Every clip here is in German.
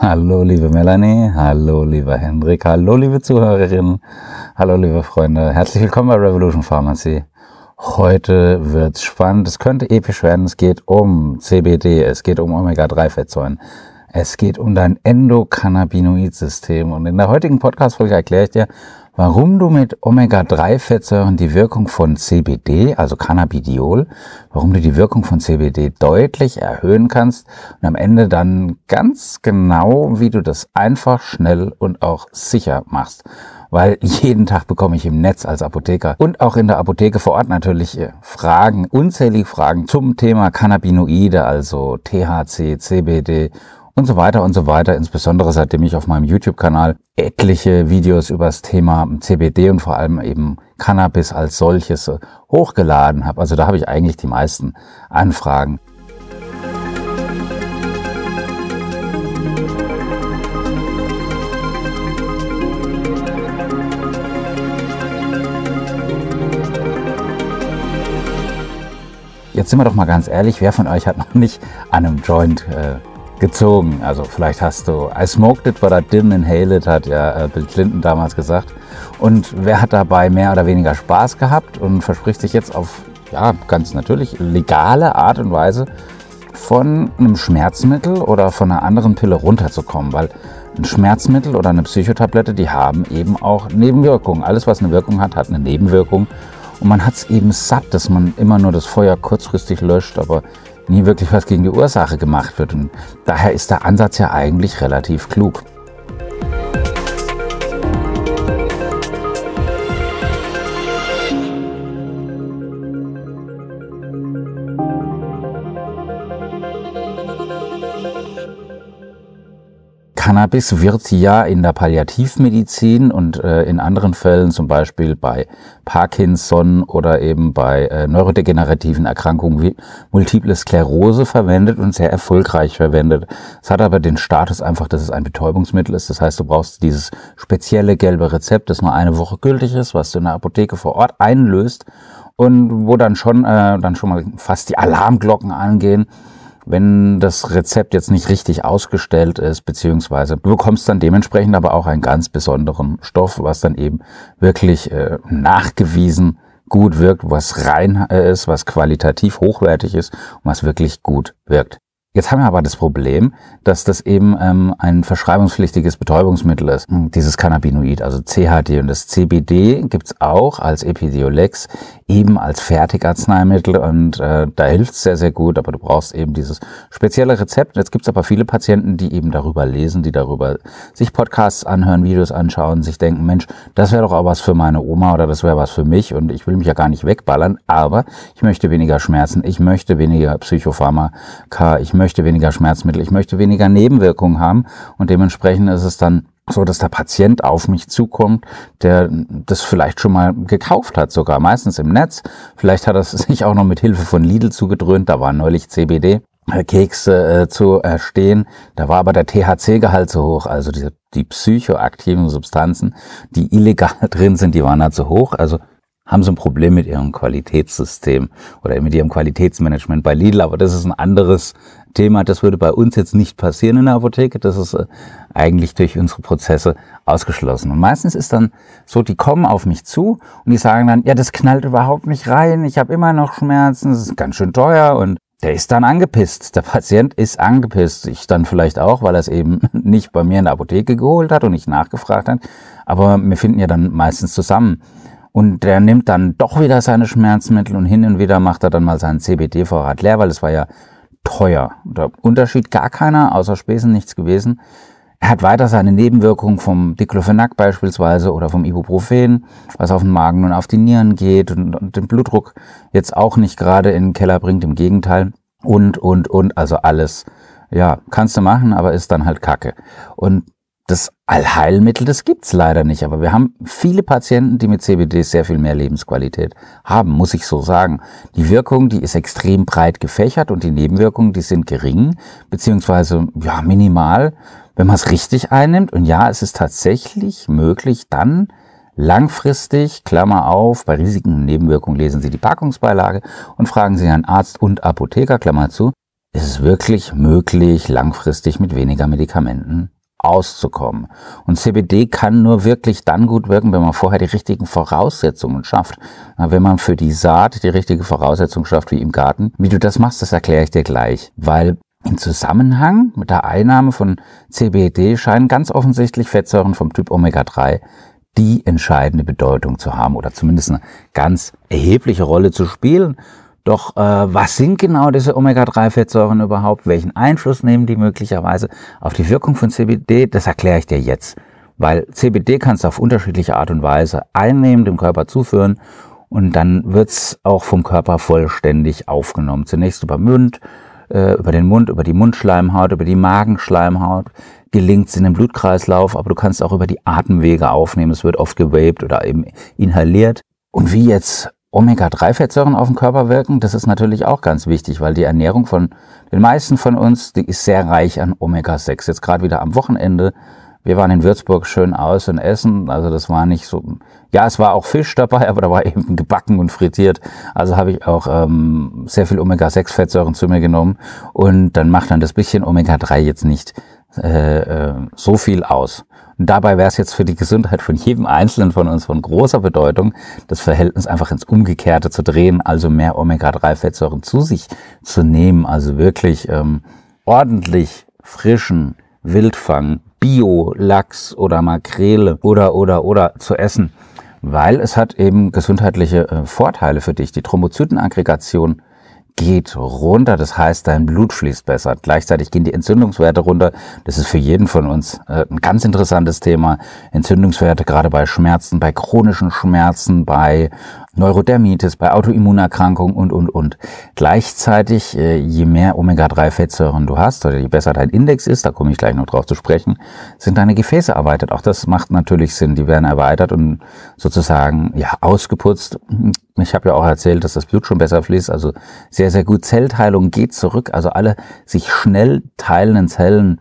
Hallo liebe Melanie, hallo lieber Hendrik, hallo liebe Zuhörerinnen, hallo liebe Freunde, herzlich willkommen bei Revolution Pharmacy. Heute wird's spannend, es könnte episch werden, es geht um CBD, es geht um Omega-3-Fettsäuren, es geht um dein Endokannabinoid-System. Und in der heutigen Podcast-Folge erkläre ich dir, warum du mit Omega-3-Fettsäuren die Wirkung von CBD, also Cannabidiol, warum du die Wirkung von CBD deutlich erhöhen kannst und am Ende dann ganz genau, wie du das einfach, schnell und auch sicher machst. Weil jeden Tag bekomme ich im Netz als Apotheker und auch in der Apotheke vor Ort natürlich äh, Fragen, unzählige Fragen zum Thema Cannabinoide, also THC, CBD und so weiter und so weiter. Insbesondere seitdem ich auf meinem YouTube-Kanal etliche Videos über das Thema CBD und vor allem eben Cannabis als solches äh, hochgeladen habe. Also da habe ich eigentlich die meisten Anfragen. Jetzt sind wir doch mal ganz ehrlich, wer von euch hat noch nicht an einem Joint äh, gezogen. Also vielleicht hast du I smoked it, but I didn't inhale it, hat ja äh, Bill Clinton damals gesagt. Und wer hat dabei mehr oder weniger Spaß gehabt und verspricht sich jetzt auf, ja, ganz natürlich legale Art und Weise von einem Schmerzmittel oder von einer anderen Pille runterzukommen, weil ein Schmerzmittel oder eine Psychotablette, die haben eben auch Nebenwirkungen. Alles, was eine Wirkung hat, hat eine Nebenwirkung. Und man hat es eben satt, dass man immer nur das Feuer kurzfristig löscht, aber nie wirklich was gegen die Ursache gemacht wird. Und daher ist der Ansatz ja eigentlich relativ klug. Cannabis wird ja in der Palliativmedizin und äh, in anderen Fällen, zum Beispiel bei Parkinson oder eben bei äh, neurodegenerativen Erkrankungen wie Multiple Sklerose verwendet und sehr erfolgreich verwendet. Es hat aber den Status einfach, dass es ein Betäubungsmittel ist. Das heißt, du brauchst dieses spezielle gelbe Rezept, das nur eine Woche gültig ist, was du in der Apotheke vor Ort einlöst und wo dann schon, äh, dann schon mal fast die Alarmglocken angehen wenn das Rezept jetzt nicht richtig ausgestellt ist, beziehungsweise du bekommst dann dementsprechend aber auch einen ganz besonderen Stoff, was dann eben wirklich äh, nachgewiesen gut wirkt, was rein äh, ist, was qualitativ hochwertig ist und was wirklich gut wirkt. Jetzt haben wir aber das Problem, dass das eben ähm, ein verschreibungspflichtiges Betäubungsmittel ist, dieses Cannabinoid, also CHD. Und das CBD gibt's auch als Epidiolex, eben als Fertigarzneimittel. Und äh, da hilft's sehr, sehr gut, aber du brauchst eben dieses spezielle Rezept. Jetzt gibt's aber viele Patienten, die eben darüber lesen, die darüber sich Podcasts anhören, Videos anschauen, sich denken, Mensch, das wäre doch auch was für meine Oma oder das wäre was für mich. Und ich will mich ja gar nicht wegballern, aber ich möchte weniger Schmerzen, ich möchte weniger Psychopharmaka, ich möchte möchte weniger Schmerzmittel, ich möchte weniger Nebenwirkungen haben und dementsprechend ist es dann so, dass der Patient auf mich zukommt, der das vielleicht schon mal gekauft hat, sogar meistens im Netz. Vielleicht hat er sich auch noch mit Hilfe von Lidl zugedröhnt, da war neulich CBD. Kekse äh, zu erstehen. Da war aber der THC-Gehalt zu hoch, also die, die psychoaktiven Substanzen, die illegal drin sind, die waren da zu hoch. Also haben sie ein Problem mit ihrem Qualitätssystem oder mit ihrem Qualitätsmanagement bei Lidl, aber das ist ein anderes Thema. Das würde bei uns jetzt nicht passieren in der Apotheke. Das ist äh, eigentlich durch unsere Prozesse ausgeschlossen. Und meistens ist dann so, die kommen auf mich zu und die sagen dann, ja, das knallt überhaupt nicht rein, ich habe immer noch Schmerzen, es ist ganz schön teuer und der ist dann angepisst. Der Patient ist angepisst. Ich dann vielleicht auch, weil er es eben nicht bei mir in der Apotheke geholt hat und nicht nachgefragt hat. Aber wir finden ja dann meistens zusammen. Und der nimmt dann doch wieder seine Schmerzmittel und hin und wieder macht er dann mal seinen CBD-Vorrat leer, weil es war ja teuer. Der Unterschied gar keiner, außer Spesen nichts gewesen. Er hat weiter seine Nebenwirkungen vom Diclofenac beispielsweise oder vom Ibuprofen, was auf den Magen und auf die Nieren geht und, und den Blutdruck jetzt auch nicht gerade in den Keller bringt, im Gegenteil. Und, und, und, also alles, ja, kannst du machen, aber ist dann halt Kacke. Und das Allheilmittel, das gibt's leider nicht, aber wir haben viele Patienten, die mit CBD sehr viel mehr Lebensqualität haben, muss ich so sagen. Die Wirkung, die ist extrem breit gefächert und die Nebenwirkungen, die sind gering, beziehungsweise ja minimal, wenn man es richtig einnimmt. Und ja, es ist tatsächlich möglich, dann langfristig, Klammer auf, bei Risiken und Nebenwirkungen lesen Sie die Packungsbeilage und fragen Sie einen Arzt und Apotheker, Klammer zu, ist es wirklich möglich, langfristig mit weniger Medikamenten auszukommen. Und CBD kann nur wirklich dann gut wirken, wenn man vorher die richtigen Voraussetzungen schafft. Wenn man für die Saat die richtige Voraussetzung schafft, wie im Garten. Wie du das machst, das erkläre ich dir gleich. Weil im Zusammenhang mit der Einnahme von CBD scheinen ganz offensichtlich Fettsäuren vom Typ Omega-3 die entscheidende Bedeutung zu haben oder zumindest eine ganz erhebliche Rolle zu spielen. Doch äh, was sind genau diese Omega-3-Fettsäuren überhaupt? Welchen Einfluss nehmen die möglicherweise auf die Wirkung von CBD? Das erkläre ich dir jetzt. Weil CBD kannst du auf unterschiedliche Art und Weise einnehmen, dem Körper zuführen und dann wird's auch vom Körper vollständig aufgenommen. Zunächst über Mund, äh, über den Mund, über die Mundschleimhaut, über die Magenschleimhaut gelingt es in den Blutkreislauf, aber du kannst auch über die Atemwege aufnehmen. Es wird oft gewaped oder eben inhaliert. Und wie jetzt Omega-3-Fettsäuren auf den Körper wirken, das ist natürlich auch ganz wichtig, weil die Ernährung von den meisten von uns, die ist sehr reich an Omega-6. Jetzt gerade wieder am Wochenende. Wir waren in Würzburg schön aus und essen. Also das war nicht so. Ja, es war auch Fisch dabei, aber da war eben gebacken und frittiert. Also habe ich auch ähm, sehr viel Omega-6-Fettsäuren zu mir genommen. Und dann macht dann das bisschen Omega-3 jetzt nicht äh, äh, so viel aus. Dabei wäre es jetzt für die Gesundheit von jedem Einzelnen von uns von großer Bedeutung, das Verhältnis einfach ins Umgekehrte zu drehen, also mehr Omega-3-Fettsäuren zu sich zu nehmen, also wirklich ähm, ordentlich frischen Wildfang, Bio-Lachs oder Makrele oder oder oder zu essen, weil es hat eben gesundheitliche äh, Vorteile für dich. Die Thrombozytenaggregation geht runter, das heißt, dein Blut fließt besser. Gleichzeitig gehen die Entzündungswerte runter. Das ist für jeden von uns äh, ein ganz interessantes Thema. Entzündungswerte gerade bei Schmerzen, bei chronischen Schmerzen, bei Neurodermitis, bei Autoimmunerkrankungen und, und, und. Gleichzeitig, äh, je mehr Omega-3-Fettsäuren du hast oder je besser dein Index ist, da komme ich gleich noch drauf zu sprechen, sind deine Gefäße erweitert. Auch das macht natürlich Sinn. Die werden erweitert und sozusagen, ja, ausgeputzt. Ich habe ja auch erzählt, dass das Blut schon besser fließt, also sehr, sehr gut. Zellteilung geht zurück. Also alle sich schnell teilenden Zellen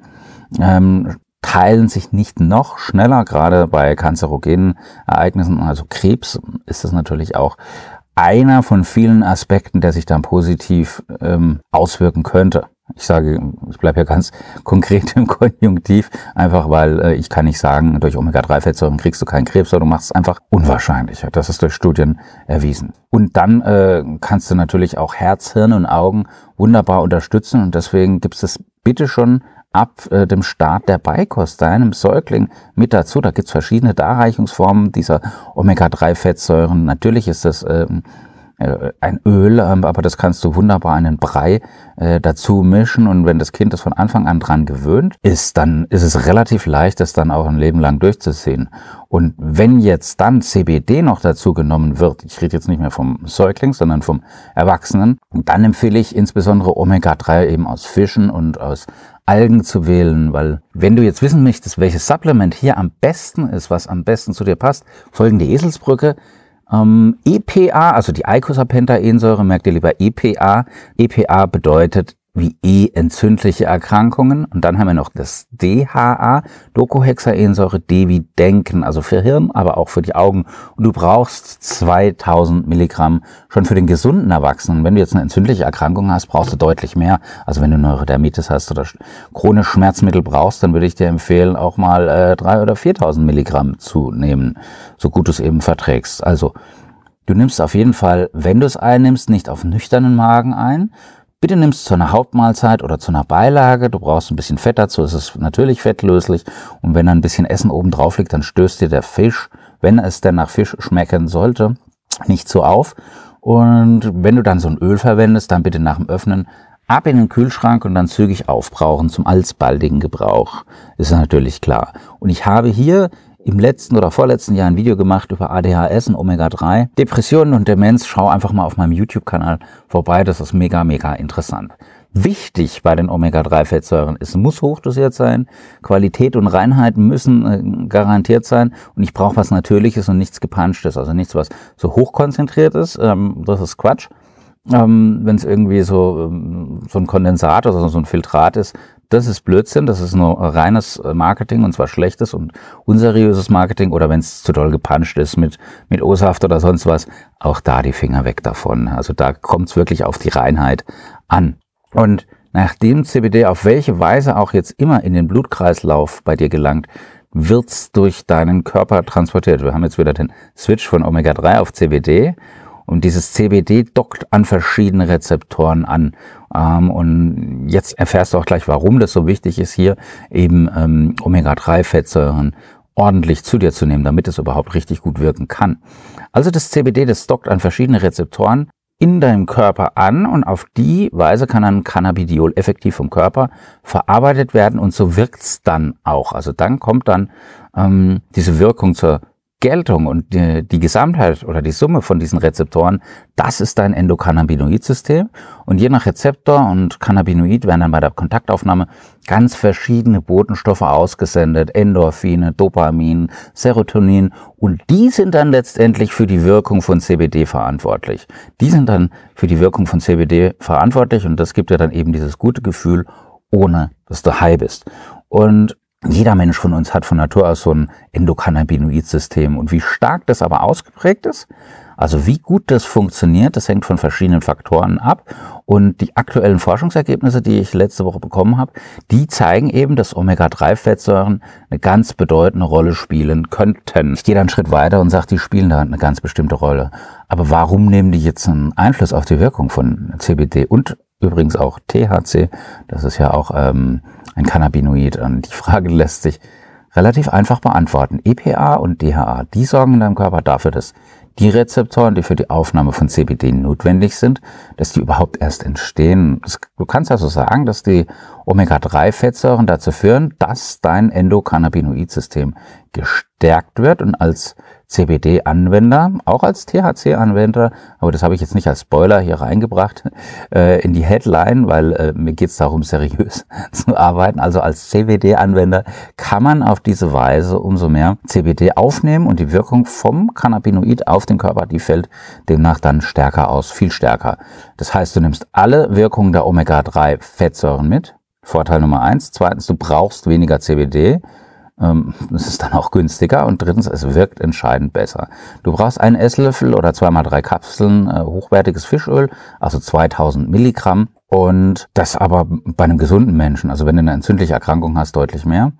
ähm, teilen sich nicht noch schneller, gerade bei kanzerogenen Ereignissen, also Krebs ist das natürlich auch einer von vielen Aspekten, der sich dann positiv ähm, auswirken könnte. Ich sage, ich bleibe ja ganz konkret im Konjunktiv, einfach weil äh, ich kann nicht sagen, durch Omega-3-Fettsäuren kriegst du keinen Krebs, sondern du machst es einfach unwahrscheinlicher. Das ist durch Studien erwiesen. Und dann äh, kannst du natürlich auch Herz, Hirn und Augen wunderbar unterstützen und deswegen gibt es bitte schon ab äh, dem Start der Beikost deinem Säugling mit dazu. Da gibt's verschiedene Darreichungsformen dieser Omega-3-Fettsäuren. Natürlich ist das ähm, äh, ein Öl, ähm, aber das kannst du wunderbar in einen Brei äh, dazu mischen und wenn das Kind das von Anfang an dran gewöhnt ist, dann ist es relativ leicht, das dann auch ein Leben lang durchzuziehen. Und wenn jetzt dann CBD noch dazu genommen wird, ich rede jetzt nicht mehr vom Säugling, sondern vom Erwachsenen, dann empfehle ich insbesondere Omega-3 eben aus Fischen und aus Algen zu wählen, weil wenn du jetzt wissen möchtest, welches Supplement hier am besten ist, was am besten zu dir passt, folgende Eselsbrücke. Ähm, EPA, also die Eicosapentaensäure, merkt ihr lieber EPA. EPA bedeutet wie E entzündliche Erkrankungen. Und dann haben wir noch das DHA, Docohexaensäure, D wie Denken, also für Hirn, aber auch für die Augen. Und du brauchst 2000 Milligramm schon für den gesunden Erwachsenen. Wenn du jetzt eine entzündliche Erkrankung hast, brauchst du deutlich mehr. Also wenn du Neurodermitis hast oder chronisch Schmerzmittel brauchst, dann würde ich dir empfehlen, auch mal äh, 3 oder 4000 Milligramm zu nehmen, so gut du es eben verträgst. Also Du nimmst auf jeden Fall, wenn du es einnimmst, nicht auf nüchternen Magen ein, Bitte nimmst es zu einer Hauptmahlzeit oder zu einer Beilage. Du brauchst ein bisschen Fett dazu. Es ist natürlich fettlöslich. Und wenn da ein bisschen Essen oben drauf liegt, dann stößt dir der Fisch, wenn es denn nach Fisch schmecken sollte, nicht so auf. Und wenn du dann so ein Öl verwendest, dann bitte nach dem Öffnen ab in den Kühlschrank und dann zügig aufbrauchen zum alsbaldigen Gebrauch. Ist natürlich klar. Und ich habe hier im letzten oder vorletzten Jahr ein Video gemacht über ADHS und Omega-3. Depressionen und Demenz, schau einfach mal auf meinem YouTube-Kanal vorbei, das ist mega, mega interessant. Wichtig bei den Omega-3-Fettsäuren, es muss hochdosiert sein, Qualität und Reinheit müssen äh, garantiert sein und ich brauche was Natürliches und nichts Gepanschtes, also nichts, was so hochkonzentriert ist, ähm, das ist Quatsch. Ähm, Wenn es irgendwie so, ähm, so ein Kondensat oder so ein Filtrat ist, das ist Blödsinn, das ist nur reines äh, Marketing und zwar schlechtes und unseriöses Marketing oder wenn es zu doll gepanscht ist mit, mit O-Saft oder sonst was, auch da die Finger weg davon. Also da kommt es wirklich auf die Reinheit an. Und nachdem CBD auf welche Weise auch jetzt immer in den Blutkreislauf bei dir gelangt, wird's durch deinen Körper transportiert. Wir haben jetzt wieder den Switch von Omega-3 auf CBD und dieses CBD dockt an verschiedene Rezeptoren an. Ähm, und jetzt erfährst du auch gleich, warum das so wichtig ist, hier eben ähm, Omega-3-Fettsäuren ordentlich zu dir zu nehmen, damit es überhaupt richtig gut wirken kann. Also das CBD, das dockt an verschiedene Rezeptoren in deinem Körper an und auf die Weise kann dann Cannabidiol effektiv vom Körper verarbeitet werden und so wirkt's dann auch. Also dann kommt dann ähm, diese Wirkung zur Geltung und die, die, Gesamtheit oder die Summe von diesen Rezeptoren, das ist dein Endokannabinoid-System. Und je nach Rezeptor und Cannabinoid werden dann bei der Kontaktaufnahme ganz verschiedene Botenstoffe ausgesendet, Endorphine, Dopamin, Serotonin. Und die sind dann letztendlich für die Wirkung von CBD verantwortlich. Die sind dann für die Wirkung von CBD verantwortlich und das gibt dir dann eben dieses gute Gefühl, ohne dass du high bist. Und jeder Mensch von uns hat von Natur aus so ein Endokannabinoid-System. Und wie stark das aber ausgeprägt ist, also wie gut das funktioniert, das hängt von verschiedenen Faktoren ab. Und die aktuellen Forschungsergebnisse, die ich letzte Woche bekommen habe, die zeigen eben, dass Omega-3-Fettsäuren eine ganz bedeutende Rolle spielen könnten. Ich gehe dann einen Schritt weiter und sage, die spielen da eine ganz bestimmte Rolle. Aber warum nehmen die jetzt einen Einfluss auf die Wirkung von CBD und übrigens auch THC? Das ist ja auch ähm, ein Cannabinoid. Und die Frage lässt sich relativ einfach beantworten. EPA und DHA, die sorgen in deinem Körper dafür, dass die Rezeptoren, die für die Aufnahme von CBD notwendig sind, dass die überhaupt erst entstehen. Du kannst also sagen, dass die Omega-3-Fettsäuren dazu führen, dass dein Endokannabinoid-System gestärkt wird und als CBD-Anwender, auch als THC-Anwender, aber das habe ich jetzt nicht als Spoiler hier reingebracht äh, in die Headline, weil äh, mir geht es darum, seriös zu arbeiten. Also als CBD-Anwender kann man auf diese Weise umso mehr CBD aufnehmen und die Wirkung vom Cannabinoid auf den Körper, die fällt demnach dann stärker aus, viel stärker. Das heißt, du nimmst alle Wirkungen der Omega-3-Fettsäuren mit. Vorteil Nummer eins. Zweitens, du brauchst weniger CBD das ist dann auch günstiger und drittens, es wirkt entscheidend besser. Du brauchst einen Esslöffel oder zweimal drei Kapseln äh, hochwertiges Fischöl, also 2000 Milligramm und das aber bei einem gesunden Menschen, also wenn du eine entzündliche Erkrankung hast, deutlich mehr.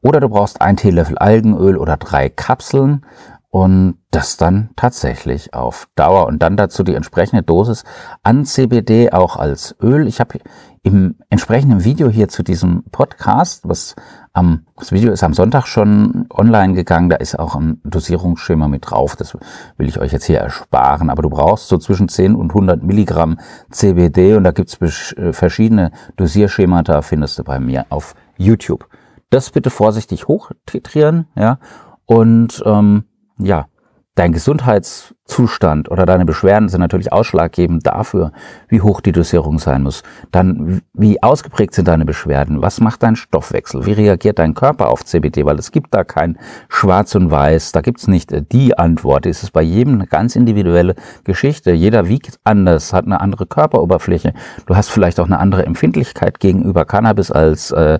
Oder du brauchst ein Teelöffel Algenöl oder drei Kapseln und das dann tatsächlich auf Dauer. Und dann dazu die entsprechende Dosis an CBD auch als Öl. Ich habe im entsprechenden Video hier zu diesem Podcast, was am, das Video ist am Sonntag schon online gegangen, da ist auch ein Dosierungsschema mit drauf, das will ich euch jetzt hier ersparen, aber du brauchst so zwischen 10 und 100 Milligramm CBD und da gibt's äh, verschiedene Dosierschemata, findest du bei mir auf YouTube. Das bitte vorsichtig hochtitrieren, ja, und ähm, ja, dein Gesundheitszustand oder deine Beschwerden sind natürlich ausschlaggebend dafür, wie hoch die Dosierung sein muss. Dann, wie ausgeprägt sind deine Beschwerden? Was macht dein Stoffwechsel? Wie reagiert dein Körper auf CBD? Weil es gibt da kein Schwarz und Weiß. Da gibt's nicht äh, die Antwort. Es ist bei jedem eine ganz individuelle Geschichte. Jeder wiegt anders, hat eine andere Körperoberfläche. Du hast vielleicht auch eine andere Empfindlichkeit gegenüber Cannabis als äh,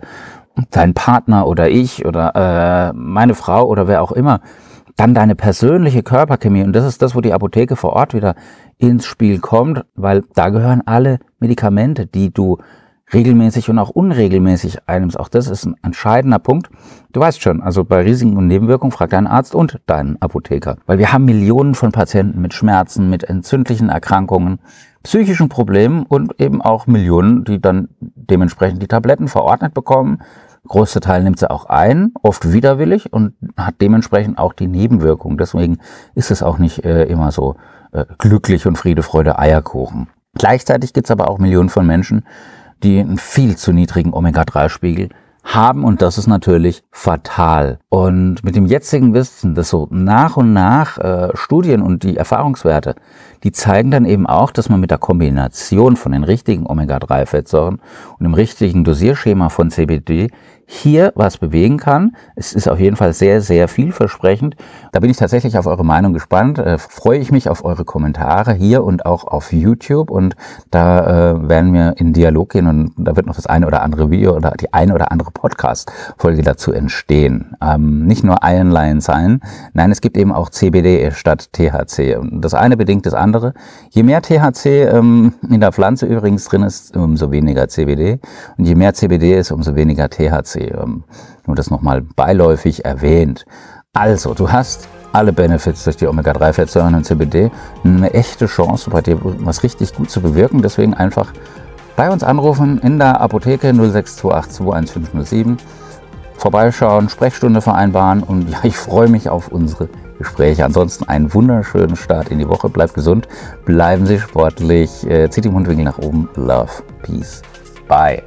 dein Partner oder ich oder äh, meine Frau oder wer auch immer. Dann deine persönliche Körperchemie. Und das ist das, wo die Apotheke vor Ort wieder ins Spiel kommt, weil da gehören alle Medikamente, die du regelmäßig und auch unregelmäßig einnimmst. Auch das ist ein entscheidender Punkt. Du weißt schon, also bei Risiken und Nebenwirkungen frag deinen Arzt und deinen Apotheker. Weil wir haben Millionen von Patienten mit Schmerzen, mit entzündlichen Erkrankungen, psychischen Problemen und eben auch Millionen, die dann dementsprechend die Tabletten verordnet bekommen, größte Teil nimmt sie auch ein, oft widerwillig und hat dementsprechend auch die Nebenwirkungen. Deswegen ist es auch nicht äh, immer so äh, glücklich und Friede, Freude, Eierkuchen. Gleichzeitig gibt es aber auch Millionen von Menschen, die einen viel zu niedrigen Omega-3-Spiegel haben und das ist natürlich fatal. Und mit dem jetzigen Wissen, dass so nach und nach äh, Studien und die Erfahrungswerte, die zeigen dann eben auch, dass man mit der Kombination von den richtigen Omega-3-Fettsäuren und dem richtigen Dosierschema von CBD hier was bewegen kann. Es ist auf jeden Fall sehr, sehr vielversprechend. Da bin ich tatsächlich auf eure Meinung gespannt. Äh, freue ich mich auf eure Kommentare hier und auch auf YouTube. Und da äh, werden wir in Dialog gehen und da wird noch das eine oder andere Video oder die eine oder andere Podcast-Folge dazu entstehen. Ähm, nicht nur Iron Lion sein. Nein, es gibt eben auch CBD statt THC. Das eine bedingt das andere. Je mehr THC ähm, in der Pflanze übrigens drin ist, umso weniger CBD. Und je mehr CBD ist, umso weniger THC. Ähm, nur das nochmal beiläufig erwähnt. Also, du hast alle Benefits durch die Omega-3-Fettsäuren und CBD. Eine echte Chance, bei dir was richtig gut zu bewirken. Deswegen einfach bei uns anrufen in der Apotheke 062821507. Vorbeischauen, Sprechstunde vereinbaren und ja, ich freue mich auf unsere Gespräche. Ansonsten einen wunderschönen Start in die Woche. Bleibt gesund, bleiben Sie sportlich, äh, zieht die Mundwinkel nach oben. Love, Peace, Bye.